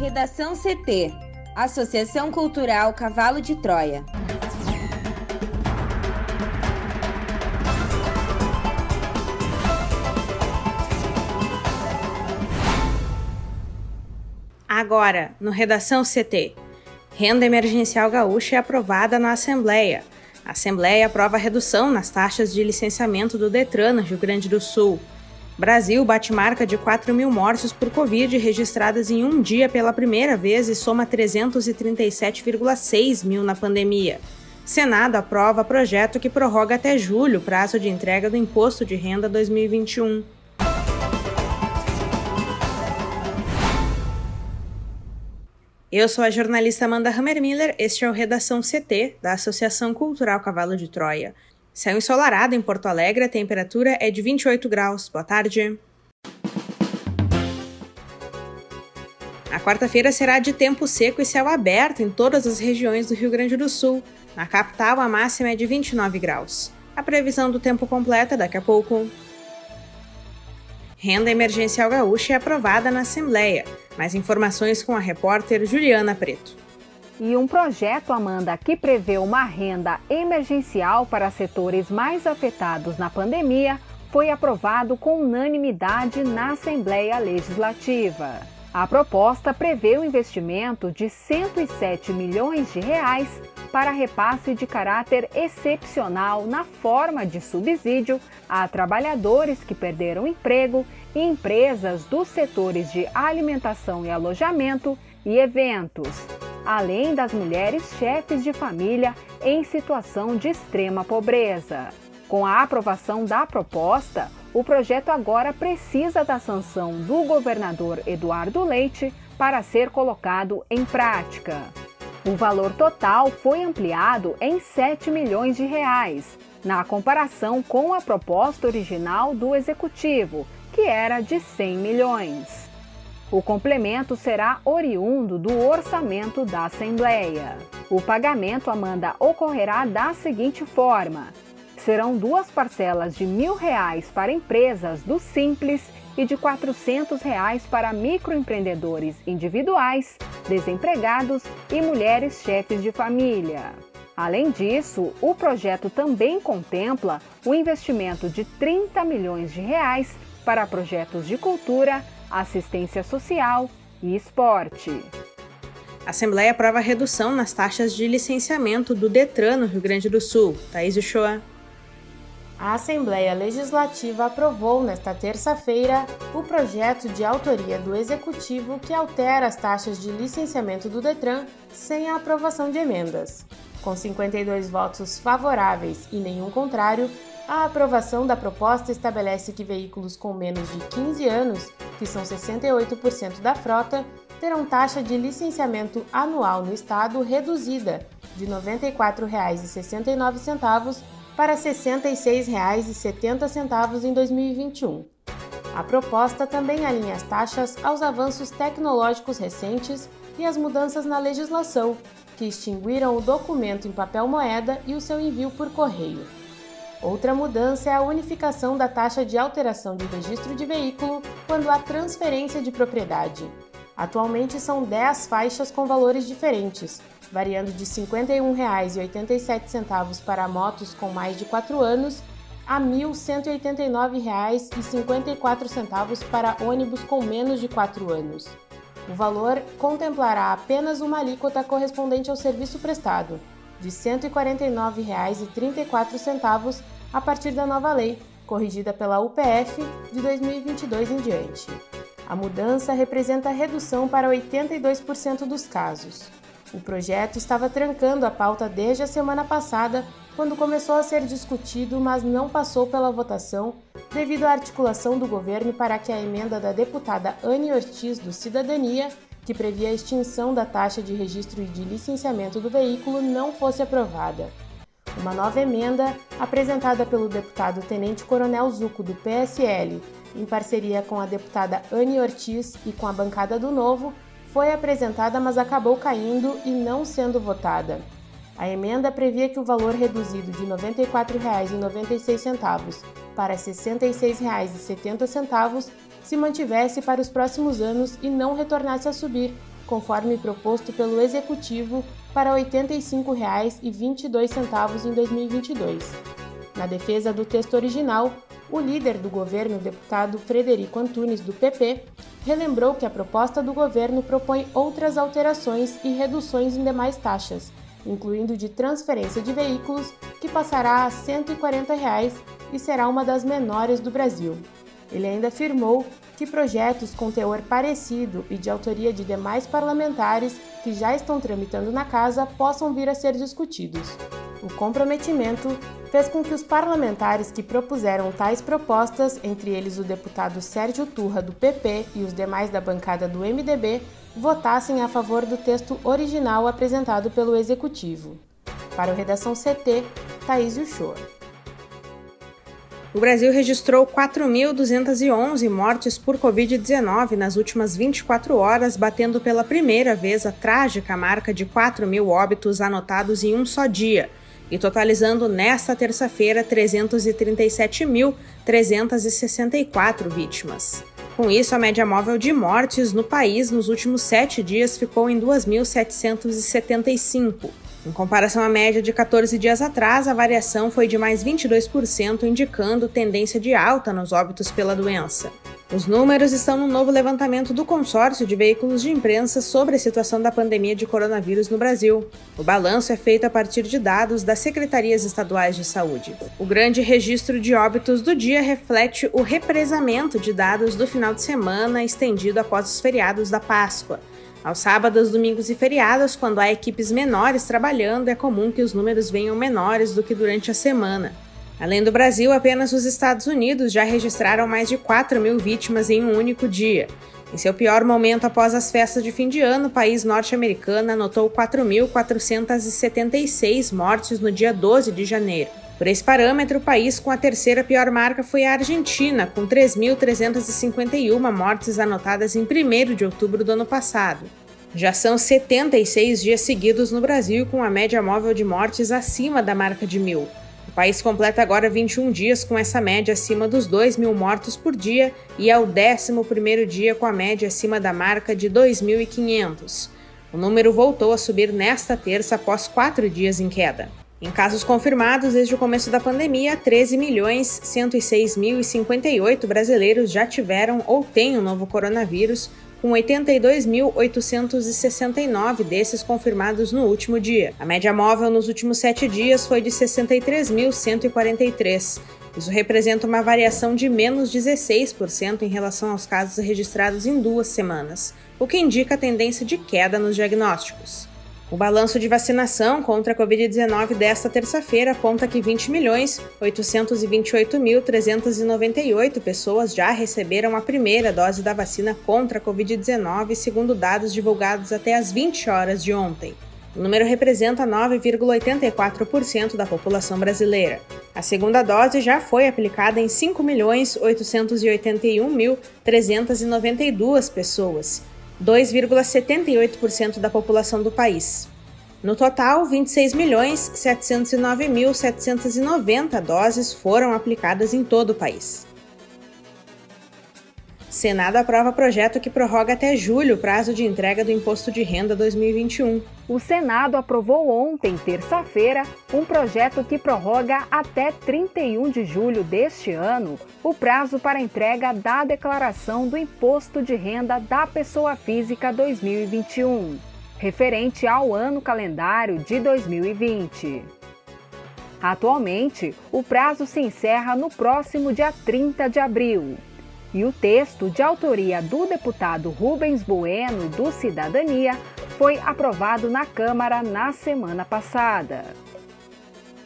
Redação CT Associação Cultural Cavalo de Troia. Agora, no Redação CT. Renda emergencial gaúcha é aprovada na Assembleia. A Assembleia aprova redução nas taxas de licenciamento do Detran no Rio Grande do Sul. Brasil bate marca de 4 mil mortes por Covid registradas em um dia pela primeira vez e soma 337,6 mil na pandemia. Senado aprova projeto que prorroga até julho o prazo de entrega do Imposto de Renda 2021. Eu sou a jornalista Amanda Hammermiller, este é o Redação CT, da Associação Cultural Cavalo de Troia. Céu ensolarado em Porto Alegre, a temperatura é de 28 graus. Boa tarde. A quarta-feira será de tempo seco e céu aberto em todas as regiões do Rio Grande do Sul. Na capital, a máxima é de 29 graus. A previsão do tempo completa daqui a pouco. Renda emergencial gaúcha é aprovada na Assembleia. Mais informações com a repórter Juliana Preto. E um projeto, Amanda, que prevê uma renda emergencial para setores mais afetados na pandemia, foi aprovado com unanimidade na Assembleia Legislativa. A proposta prevê o investimento de 107 milhões de reais para repasse de caráter excepcional na forma de subsídio a trabalhadores que perderam emprego e empresas dos setores de alimentação e alojamento e eventos, além das mulheres chefes de família em situação de extrema pobreza. Com a aprovação da proposta, o projeto agora precisa da sanção do governador Eduardo Leite para ser colocado em prática. O valor total foi ampliado em 7 milhões de reais, na comparação com a proposta original do executivo, que era de 100 milhões. O complemento será oriundo do orçamento da Assembleia. O pagamento, Amanda, ocorrerá da seguinte forma: serão duas parcelas de mil reais para empresas do Simples e de 400 reais para microempreendedores individuais, desempregados e mulheres chefes de família. Além disso, o projeto também contempla o investimento de 30 milhões de reais para projetos de cultura, assistência social e esporte. A Assembleia aprova a redução nas taxas de licenciamento do Detran no Rio Grande do Sul. Thaís Uchoa. A Assembleia Legislativa aprovou nesta terça-feira o projeto de autoria do Executivo que altera as taxas de licenciamento do Detran sem a aprovação de emendas. Com 52 votos favoráveis e nenhum contrário, a aprovação da proposta estabelece que veículos com menos de 15 anos, que são 68% da frota, terão taxa de licenciamento anual no estado reduzida de R$ 94,69 para R$ 66,70 em 2021. A proposta também alinha as taxas aos avanços tecnológicos recentes e às mudanças na legislação, que extinguiram o documento em papel moeda e o seu envio por correio. Outra mudança é a unificação da taxa de alteração de registro de veículo quando há transferência de propriedade. Atualmente são 10 faixas com valores diferentes, variando de R$ 51,87 para motos com mais de 4 anos a R$ 1.189,54 para ônibus com menos de 4 anos. O valor contemplará apenas uma alíquota correspondente ao serviço prestado, de R$ 149,34 a partir da nova lei, corrigida pela UPF de 2022 em diante. A mudança representa redução para 82% dos casos. O projeto estava trancando a pauta desde a semana passada, quando começou a ser discutido, mas não passou pela votação devido à articulação do governo para que a emenda da deputada Anne Ortiz do Cidadania, que previa a extinção da taxa de registro e de licenciamento do veículo, não fosse aprovada. Uma nova emenda, apresentada pelo deputado Tenente Coronel Zuco do PSL, em parceria com a deputada Anne Ortiz e com a bancada do Novo, foi apresentada, mas acabou caindo e não sendo votada. A emenda previa que o valor reduzido de R$ 94,96 para R$ 66,70 se mantivesse para os próximos anos e não retornasse a subir, conforme proposto pelo Executivo, para R$ 85,22 em 2022. Na defesa do texto original, o líder do governo, deputado Frederico Antunes, do PP, relembrou que a proposta do governo propõe outras alterações e reduções em demais taxas, incluindo de transferência de veículos, que passará a 140 reais e será uma das menores do Brasil. Ele ainda afirmou que projetos com teor parecido e de autoria de demais parlamentares que já estão tramitando na casa possam vir a ser discutidos. O comprometimento fez com que os parlamentares que propuseram tais propostas, entre eles o deputado Sérgio Turra, do PP, e os demais da bancada do MDB, votassem a favor do texto original apresentado pelo Executivo. Para o Redação CT, Thaís Uchoa. O Brasil registrou 4.211 mortes por Covid-19 nas últimas 24 horas, batendo pela primeira vez a trágica marca de 4 mil óbitos anotados em um só dia, e totalizando nesta terça-feira 337.364 vítimas. Com isso, a média móvel de mortes no país nos últimos sete dias ficou em 2.775. Em comparação à média de 14 dias atrás, a variação foi de mais 22%, indicando tendência de alta nos óbitos pela doença. Os números estão no novo levantamento do consórcio de veículos de imprensa sobre a situação da pandemia de coronavírus no Brasil. O balanço é feito a partir de dados das secretarias estaduais de saúde. O grande registro de óbitos do dia reflete o represamento de dados do final de semana estendido após os feriados da Páscoa. Aos sábados, domingos e feriados, quando há equipes menores trabalhando, é comum que os números venham menores do que durante a semana. Além do Brasil, apenas os Estados Unidos já registraram mais de 4 mil vítimas em um único dia. Em seu pior momento após as festas de fim de ano, o país norte-americano anotou 4.476 mortes no dia 12 de janeiro. Por esse parâmetro, o país com a terceira pior marca foi a Argentina, com 3.351 mortes anotadas em 1 de outubro do ano passado. Já são 76 dias seguidos no Brasil com a média móvel de mortes acima da marca de mil. O país completa agora 21 dias com essa média acima dos 2 mil mortos por dia e é o 11º dia com a média acima da marca de 2.500. O número voltou a subir nesta terça após quatro dias em queda. Em casos confirmados desde o começo da pandemia, 13 milhões 106 mil e 58 brasileiros já tiveram ou têm o novo coronavírus, com 82.869 desses confirmados no último dia. A média móvel nos últimos sete dias foi de 63.143. Isso representa uma variação de menos 16% em relação aos casos registrados em duas semanas, o que indica a tendência de queda nos diagnósticos. O balanço de vacinação contra a Covid-19 desta terça-feira aponta que 20 milhões 828.398 pessoas já receberam a primeira dose da vacina contra a Covid-19, segundo dados divulgados até às 20 horas de ontem. O número representa 9,84% da população brasileira. A segunda dose já foi aplicada em 5.881.392 pessoas 2,78% da população do país. No total, 26.709.790 doses foram aplicadas em todo o país. Senado aprova projeto que prorroga até julho o prazo de entrega do Imposto de Renda 2021. O Senado aprovou ontem, terça-feira, um projeto que prorroga até 31 de julho deste ano o prazo para entrega da declaração do Imposto de Renda da Pessoa Física 2021, referente ao ano calendário de 2020. Atualmente, o prazo se encerra no próximo dia 30 de abril e o texto, de autoria do deputado Rubens Bueno, do Cidadania, foi aprovado na Câmara na semana passada.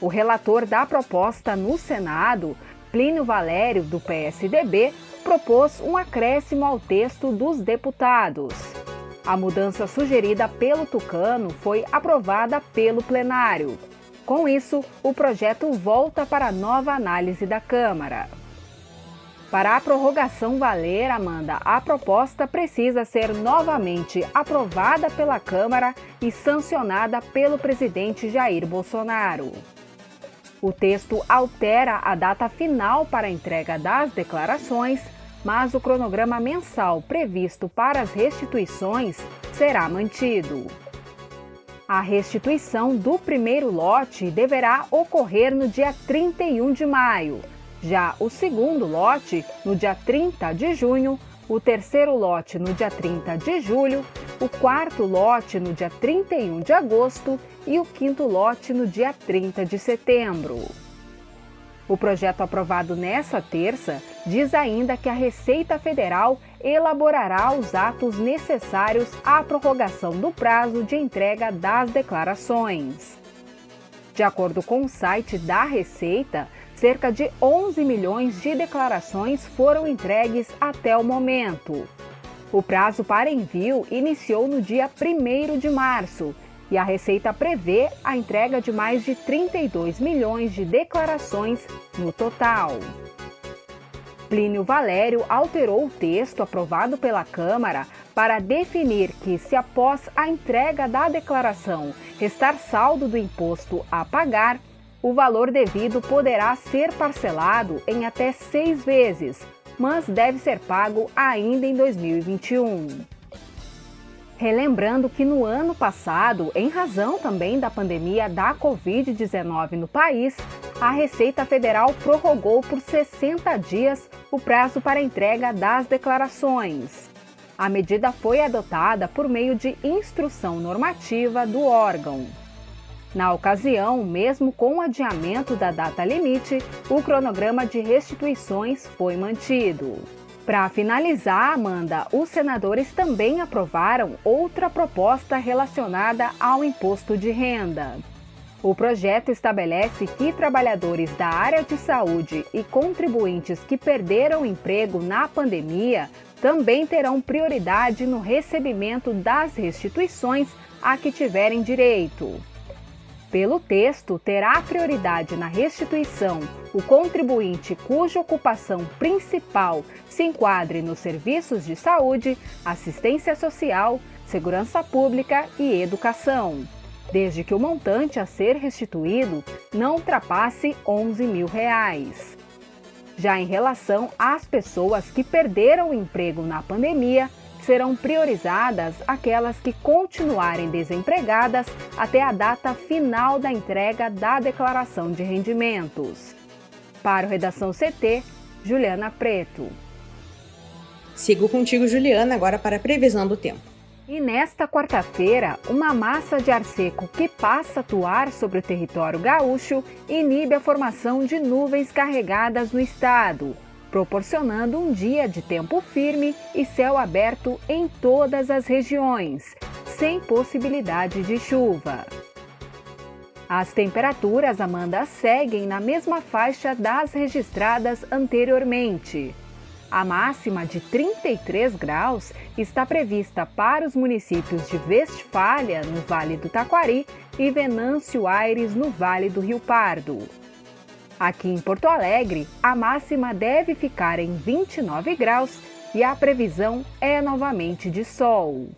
O relator da proposta no Senado, Plínio Valério, do PSDB, propôs um acréscimo ao texto dos deputados. A mudança sugerida pelo Tucano foi aprovada pelo plenário. Com isso, o projeto volta para nova análise da Câmara. Para a prorrogação valer, Amanda, a proposta precisa ser novamente aprovada pela Câmara e sancionada pelo presidente Jair Bolsonaro. O texto altera a data final para a entrega das declarações, mas o cronograma mensal previsto para as restituições será mantido. A restituição do primeiro lote deverá ocorrer no dia 31 de maio, já o segundo lote no dia 30 de junho, o terceiro lote no dia 30 de julho, o quarto lote no dia 31 de agosto e o quinto lote no dia 30 de setembro. O projeto aprovado nessa terça diz ainda que a Receita Federal elaborará os atos necessários à prorrogação do prazo de entrega das declarações. De acordo com o site da Receita, cerca de 11 milhões de declarações foram entregues até o momento. O prazo para envio iniciou no dia 1 de março e a Receita prevê a entrega de mais de 32 milhões de declarações no total. Plínio Valério alterou o texto aprovado pela Câmara para definir que, se após a entrega da declaração restar saldo do imposto a pagar, o valor devido poderá ser parcelado em até seis vezes, mas deve ser pago ainda em 2021. Relembrando que no ano passado, em razão também da pandemia da Covid-19 no país, a Receita Federal prorrogou por 60 dias o prazo para entrega das declarações. A medida foi adotada por meio de instrução normativa do órgão. Na ocasião, mesmo com o adiamento da data limite, o cronograma de restituições foi mantido. Para finalizar, Amanda, os senadores também aprovaram outra proposta relacionada ao imposto de renda. O projeto estabelece que trabalhadores da área de saúde e contribuintes que perderam emprego na pandemia também terão prioridade no recebimento das restituições a que tiverem direito. Pelo texto, terá prioridade na restituição o contribuinte cuja ocupação principal se enquadre nos serviços de saúde, assistência social, segurança pública e educação, desde que o montante a ser restituído não ultrapasse 11 mil reais. Já em relação às pessoas que perderam o emprego na pandemia, serão priorizadas aquelas que continuarem desempregadas até a data final da entrega da declaração de rendimentos. Para o Redação CT, Juliana Preto. Sigo contigo, Juliana, agora para a previsão do tempo. E nesta quarta-feira, uma massa de ar seco que passa a atuar sobre o território gaúcho inibe a formação de nuvens carregadas no estado, proporcionando um dia de tempo firme e céu aberto em todas as regiões, sem possibilidade de chuva. As temperaturas, Amanda, seguem na mesma faixa das registradas anteriormente. A máxima de 33 graus está prevista para os municípios de Westfália, no Vale do Taquari, e Venâncio Aires, no Vale do Rio Pardo. Aqui em Porto Alegre, a máxima deve ficar em 29 graus e a previsão é novamente de sol.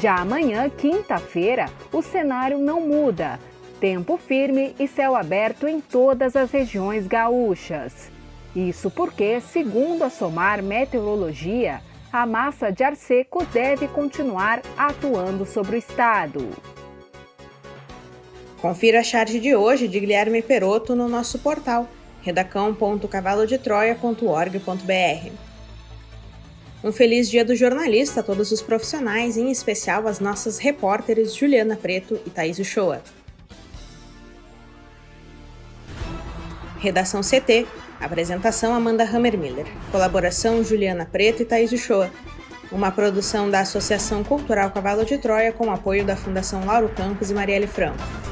Já amanhã, quinta-feira, o cenário não muda. Tempo firme e céu aberto em todas as regiões gaúchas. Isso porque, segundo a Somar Meteorologia, a massa de ar seco deve continuar atuando sobre o estado. Confira a charge de hoje de Guilherme Peroto no nosso portal redacão.cavalodetroia.org.br. Um feliz dia do jornalista a todos os profissionais, em especial as nossas repórteres Juliana Preto e Thaís Uchoa. Redação CT. Apresentação Amanda Hammermiller. Colaboração Juliana Preto e Thaís Uchoa. Uma produção da Associação Cultural Cavalo de Troia com apoio da Fundação Lauro Campos e Marielle Franco.